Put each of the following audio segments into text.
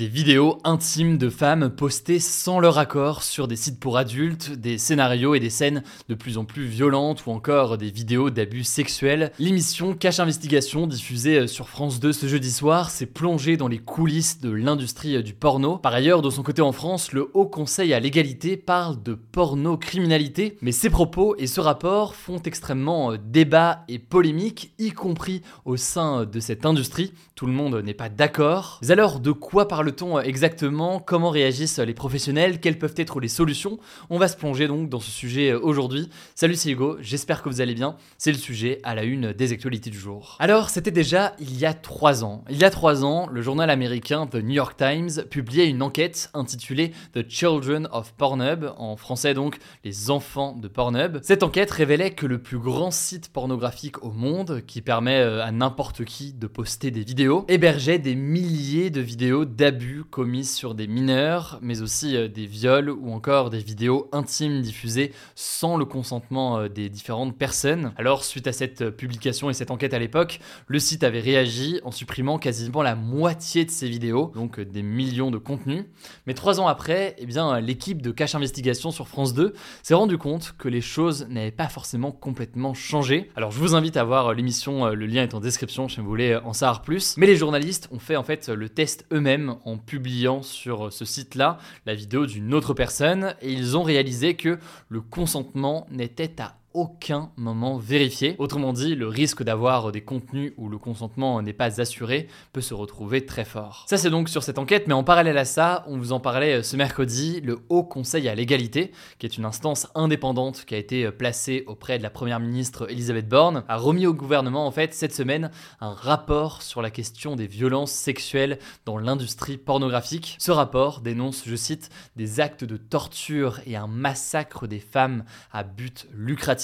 Des vidéos intimes de femmes postées sans leur accord sur des sites pour adultes, des scénarios et des scènes de plus en plus violentes ou encore des vidéos d'abus sexuels. L'émission Cache Investigation, diffusée sur France 2 ce jeudi soir, s'est plongée dans les coulisses de l'industrie du porno. Par ailleurs, de son côté en France, le Haut Conseil à l'égalité parle de porno-criminalité, mais ces propos et ce rapport font extrêmement débat et polémique, y compris au sein de cette industrie. Tout le monde n'est pas d'accord. Mais alors, de quoi parle-t-on exactement Comment réagissent les professionnels Quelles peuvent être les solutions On va se plonger donc dans ce sujet aujourd'hui. Salut, c'est Hugo, j'espère que vous allez bien. C'est le sujet à la une des actualités du jour. Alors, c'était déjà il y a trois ans. Il y a trois ans, le journal américain The New York Times publiait une enquête intitulée The Children of Pornhub, en français donc les enfants de Pornhub. Cette enquête révélait que le plus grand site pornographique au monde, qui permet euh, à n'importe qui de poster des vidéos, hébergeait des milliers de vidéos d'abus commis sur des mineurs, mais aussi euh, des viols ou encore des vidéos intimes diffusées sans le consentement euh, des différentes personnes. Alors, suite à cette euh, publication et cette enquête à l'époque, le site avait réagi en supprimant quasiment la moitié de ces vidéos, donc des millions de contenus. Mais trois ans après, eh bien, l'équipe de Cache Investigation sur France 2 s'est rendu compte que les choses n'avaient pas forcément complètement changé. Alors, je vous invite à voir l'émission, le lien est en description si vous voulez en savoir plus. Mais les journalistes ont fait en fait le test eux-mêmes en publiant sur ce site-là la vidéo d'une autre personne et ils ont réalisé que le consentement n'était à aucun moment vérifié. Autrement dit, le risque d'avoir des contenus où le consentement n'est pas assuré peut se retrouver très fort. Ça c'est donc sur cette enquête, mais en parallèle à ça, on vous en parlait ce mercredi, le Haut Conseil à l'égalité, qui est une instance indépendante qui a été placée auprès de la Première ministre Elisabeth Borne, a remis au gouvernement en fait cette semaine un rapport sur la question des violences sexuelles dans l'industrie pornographique. Ce rapport dénonce, je cite, des actes de torture et un massacre des femmes à but lucratif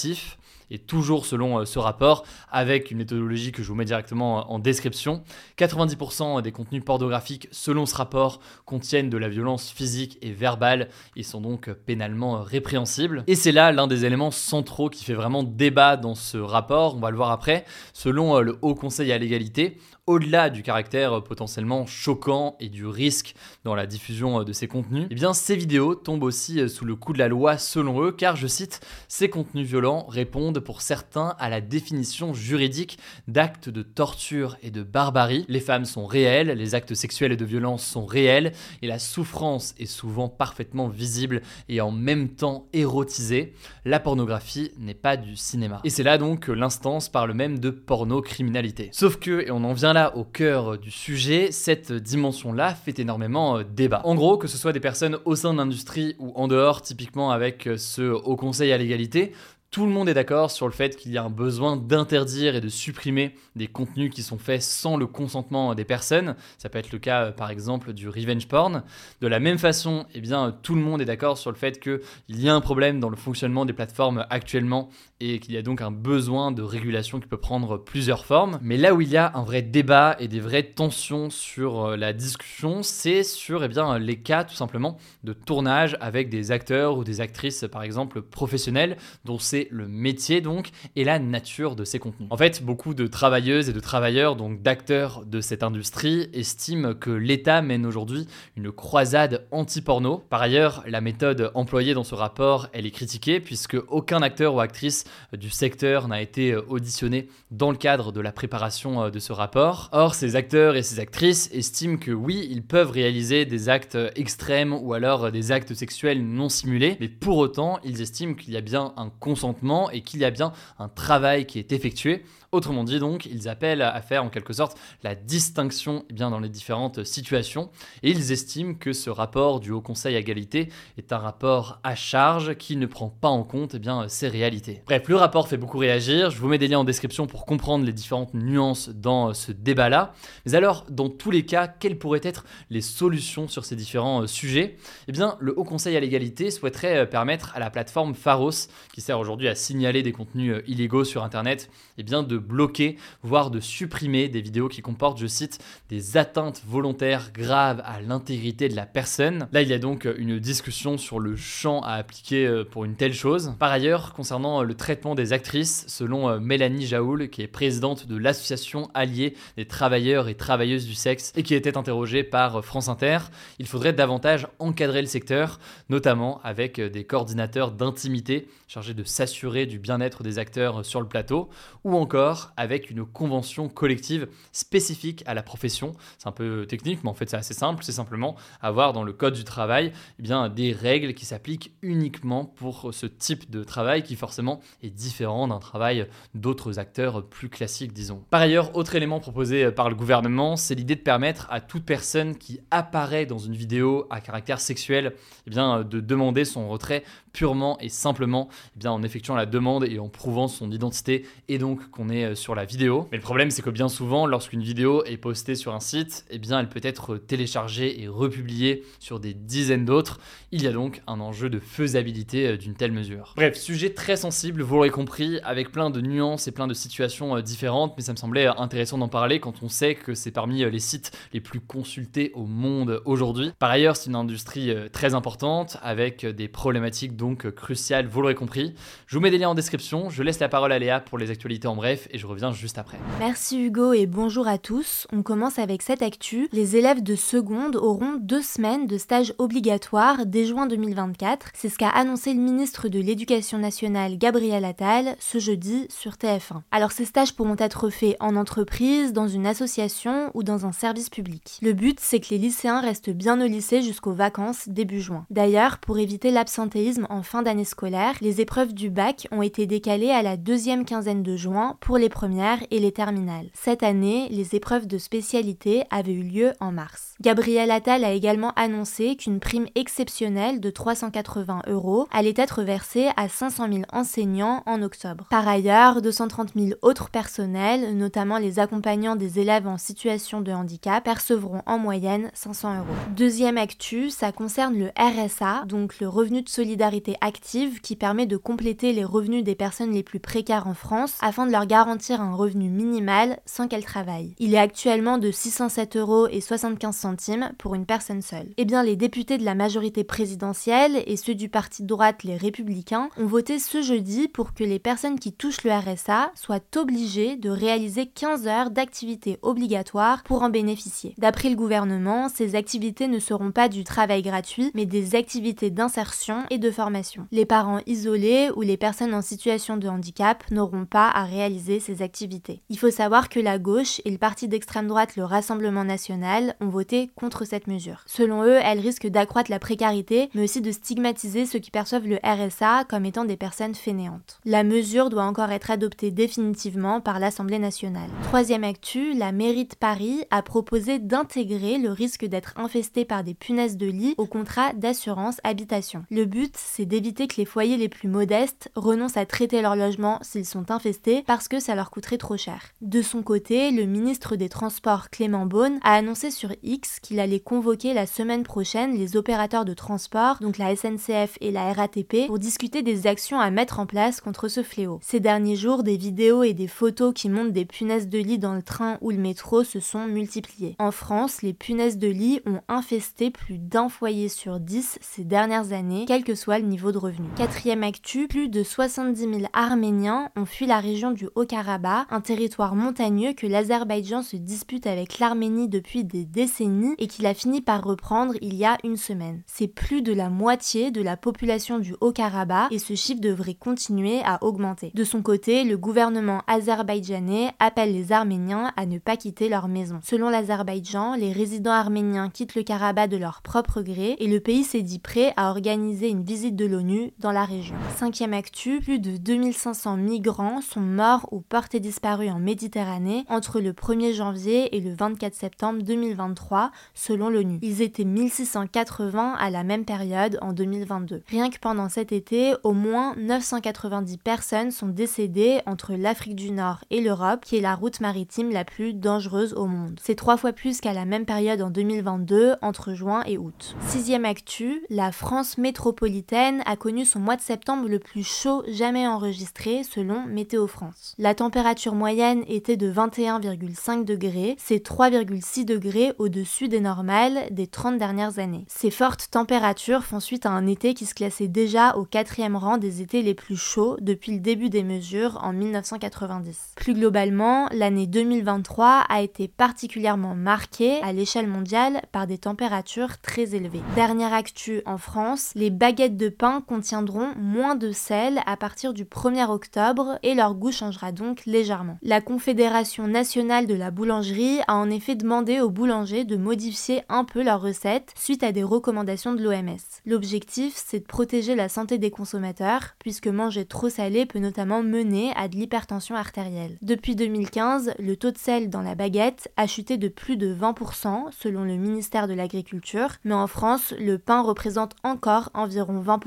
et toujours selon euh, ce rapport, avec une méthodologie que je vous mets directement euh, en description, 90% des contenus pornographiques selon ce rapport contiennent de la violence physique et verbale et sont donc pénalement répréhensibles. Et c'est là l'un des éléments centraux qui fait vraiment débat dans ce rapport, on va le voir après. Selon euh, le Haut Conseil à l'égalité, au-delà du caractère potentiellement choquant et du risque dans la diffusion de ces contenus, eh bien ces vidéos tombent aussi sous le coup de la loi selon eux, car je cite, ces contenus violents répondent pour certains à la définition juridique d'actes de torture et de barbarie. Les femmes sont réelles, les actes sexuels et de violence sont réels, et la souffrance est souvent parfaitement visible et en même temps érotisée. La pornographie n'est pas du cinéma. Et c'est là donc l'instance parle même de porno-criminalité. Sauf que, et on en vient au cœur du sujet, cette dimension-là fait énormément euh, débat. En gros, que ce soit des personnes au sein de l'industrie ou en dehors, typiquement avec euh, ce Haut Conseil à l'égalité, tout le monde est d'accord sur le fait qu'il y a un besoin d'interdire et de supprimer des contenus qui sont faits sans le consentement des personnes. Ça peut être le cas, euh, par exemple, du revenge porn. De la même façon, eh bien, tout le monde est d'accord sur le fait qu'il y a un problème dans le fonctionnement des plateformes actuellement et qu'il y a donc un besoin de régulation qui peut prendre plusieurs formes. Mais là où il y a un vrai débat et des vraies tensions sur euh, la discussion, c'est sur eh bien, les cas tout simplement de tournage avec des acteurs ou des actrices, par exemple, professionnels, dont c'est le métier donc et la nature de ces contenus. En fait, beaucoup de travailleuses et de travailleurs, donc d'acteurs de cette industrie, estiment que l'État mène aujourd'hui une croisade anti-porno. Par ailleurs, la méthode employée dans ce rapport, elle est critiquée puisque aucun acteur ou actrice du secteur n'a été auditionné dans le cadre de la préparation de ce rapport. Or, ces acteurs et ces actrices estiment que oui, ils peuvent réaliser des actes extrêmes ou alors des actes sexuels non simulés, mais pour autant, ils estiment qu'il y a bien un consentement et qu'il y a bien un travail qui est effectué. Autrement dit donc, ils appellent à faire en quelque sorte la distinction eh bien, dans les différentes situations et ils estiment que ce rapport du Haut Conseil à égalité est un rapport à charge qui ne prend pas en compte eh bien, ces réalités. Bref, le rapport fait beaucoup réagir, je vous mets des liens en description pour comprendre les différentes nuances dans ce débat-là. Mais alors, dans tous les cas, quelles pourraient être les solutions sur ces différents euh, sujets? Eh bien, le Haut Conseil à l'égalité souhaiterait euh, permettre à la plateforme Pharos, qui sert aujourd'hui à signaler des contenus euh, illégaux sur Internet, eh bien, de bloquer, voire de supprimer des vidéos qui comportent, je cite, des atteintes volontaires graves à l'intégrité de la personne. Là, il y a donc une discussion sur le champ à appliquer euh, pour une telle chose. Par ailleurs, concernant euh, le traitement des actrices, selon euh, Mélanie Jaoul, qui est présidente de l'association alliée des travailleurs et travailleuses du sexe et qui était interrogée par France Inter, il faudrait davantage encadrer le secteur, notamment avec des coordinateurs d'intimité chargés de s'assurer du bien-être des acteurs sur le plateau, ou encore avec une convention collective spécifique à la profession. C'est un peu technique, mais en fait c'est assez simple. C'est simplement avoir dans le code du travail eh bien, des règles qui s'appliquent uniquement pour ce type de travail qui forcément est différent d'un travail d'autres acteurs plus classiques, disons. Par ailleurs, autre élément proposé par le gouvernement, c'est l'idée de permettre à toute personne qui apparaît dans une vidéo à caractère sexuel eh bien, de demander son retrait purement et simplement eh bien, en effectuant la demande et en prouvant son identité et donc qu'on est euh, sur la vidéo. Mais le problème, c'est que bien souvent, lorsqu'une vidéo est postée sur un site, eh bien, elle peut être téléchargée et republiée sur des dizaines d'autres. Il y a donc un enjeu de faisabilité euh, d'une telle mesure. Bref, sujet très sensible, vous l'aurez compris, avec plein de nuances et plein de situations euh, différentes, mais ça me semblait intéressant d'en parler quand on sait que c'est parmi les sites les plus consultés au monde aujourd'hui. Par ailleurs, c'est une industrie très importante avec des problématiques donc cruciales, vous l'aurez compris. Je vous mets des liens en description, je laisse la parole à Léa pour les actualités en bref et je reviens juste après. Merci Hugo et bonjour à tous. On commence avec cette actu. Les élèves de seconde auront deux semaines de stage obligatoire dès juin 2024. C'est ce qu'a annoncé le ministre de l'Éducation nationale Gabriel Attal ce jeudi sur TF1. Alors ces stages pourront être faits en entreprise, dans une association ou dans un service public. Le but c'est que les lycéens restent bien au lycée jusqu'aux vacances début juin. D'ailleurs, pour éviter l'absentéisme en fin d'année scolaire, les épreuves du bac ont été décalées à la deuxième quinzaine de juin pour les premières et les terminales. Cette année, les épreuves de spécialité avaient eu lieu en mars. Gabriel Attal a également annoncé qu'une prime exceptionnelle de 380 euros allait être versée à 500 000 enseignants en octobre. Par ailleurs, 230 000 autres personnels, notamment les accompagnants des élèves en situation de handicap, percevront en moyenne 500 euros. Deuxième actu, ça concerne le RSA, donc le revenu de solidarité active qui permet de compléter les revenus des personnes les plus précaires en France afin de leur garantir un revenu minimal sans qu'elle travaille. Il est actuellement de 607 euros et 75 centimes pour une personne seule. Eh bien, les députés de la majorité présidentielle et ceux du parti de droite, les Républicains, ont voté ce jeudi pour que les personnes qui touchent le RSA soient obligées de réaliser 15 heures d'activité obligatoire pour en bénéficier. D'après le gouvernement, ces activités ne seront pas du travail gratuit, mais des activités d'insertion et de formation. Les parents isolés ou les personnes en situation de handicap n'auront pas à réaliser ces activités. Il faut savoir que la gauche et le parti d'extrême droite, le Rassemblement national, ont voté contre cette mesure. Selon eux, elle risque d'accroître la précarité, mais aussi de stigmatiser ceux qui perçoivent le RSA comme étant des personnes fainéantes. La mesure doit encore être adoptée définitivement par l'Assemblée nationale. Troisième actu, la mairie de Paris a proposé d'intégrer le risque d'être infesté par des punaises de lit au contrat d'assurance habitation. Le but, c'est d'éviter que les foyers les plus modestes renoncent à traiter leur logement s'ils sont infestés parce que ça leur coûterait trop cher. De son côté, le ministre des Transports Clément Beaune a annoncé sur X qu'il allait convoquer la semaine prochaine les opérateurs de transport, donc la SNCF et la RATP, pour discuter des actions à mettre en place contre ce fléau. Ces derniers jours, des vidéos et des photos qui montrent des punaises de lit dans le train ou le métro se sont multipliées. En France, les punaises de lit ont infesté plus d'un foyer sur 10 ces dernières années, quel que soit le niveau de revenu. Quatrième actu, plus de 70 000 Arméniens ont fui la région du Haut-Karabakh, un territoire montagneux que l'Azerbaïdjan se dispute avec l'Arménie depuis des décennies et qu'il a fini par reprendre il y a une semaine. C'est plus de la moitié de la population du Haut-Karabakh et ce chiffre devrait continuer à augmenter. De son côté, le gouvernement azerbaïdjanais appelle les Arméniens à ne pas quitter leur maison. Selon l'Azerbaïdjan, les résidents arméniens quittent le Karabakh de leur propre gré et le pays s'est dit prêt à organiser une visite de l'ONU dans la région. Cinquième actu, plus de 2500 migrants sont morts ou portés disparus en Méditerranée entre le 1er janvier et le 24 septembre 2023, selon l'ONU. Ils étaient 1680 à la même période en 2022. Rien que pendant cet été, au moins 990 personnes sont décédées entre l'Afrique du Nord et l'Europe, qui est la route maritime la plus dangereuse au monde. C'est trois fois plus qu'à la même période en 2022, entre juin et août. Sixième actu, la France métropolitaine a connu son mois de septembre le plus chaud jamais enregistré selon Météo France. La température moyenne était de 21,5 degrés, c'est 3,6 degrés au-dessus des normales des 30 dernières années. Ces fortes températures font suite à un été qui se classait déjà au quatrième rang des étés les plus chauds depuis le début des mesures en 1990. Plus globalement, l'année 2023 a été particulièrement marquée à l'échelle mondiale par des températures très élevées. Dernière actu en France, les baguettes de contiendront moins de sel à partir du 1er octobre et leur goût changera donc légèrement. La Confédération nationale de la boulangerie a en effet demandé aux boulangers de modifier un peu leurs recettes suite à des recommandations de l'OMS. L'objectif, c'est de protéger la santé des consommateurs puisque manger trop salé peut notamment mener à de l'hypertension artérielle. Depuis 2015, le taux de sel dans la baguette a chuté de plus de 20% selon le ministère de l'Agriculture, mais en France, le pain représente encore environ 20%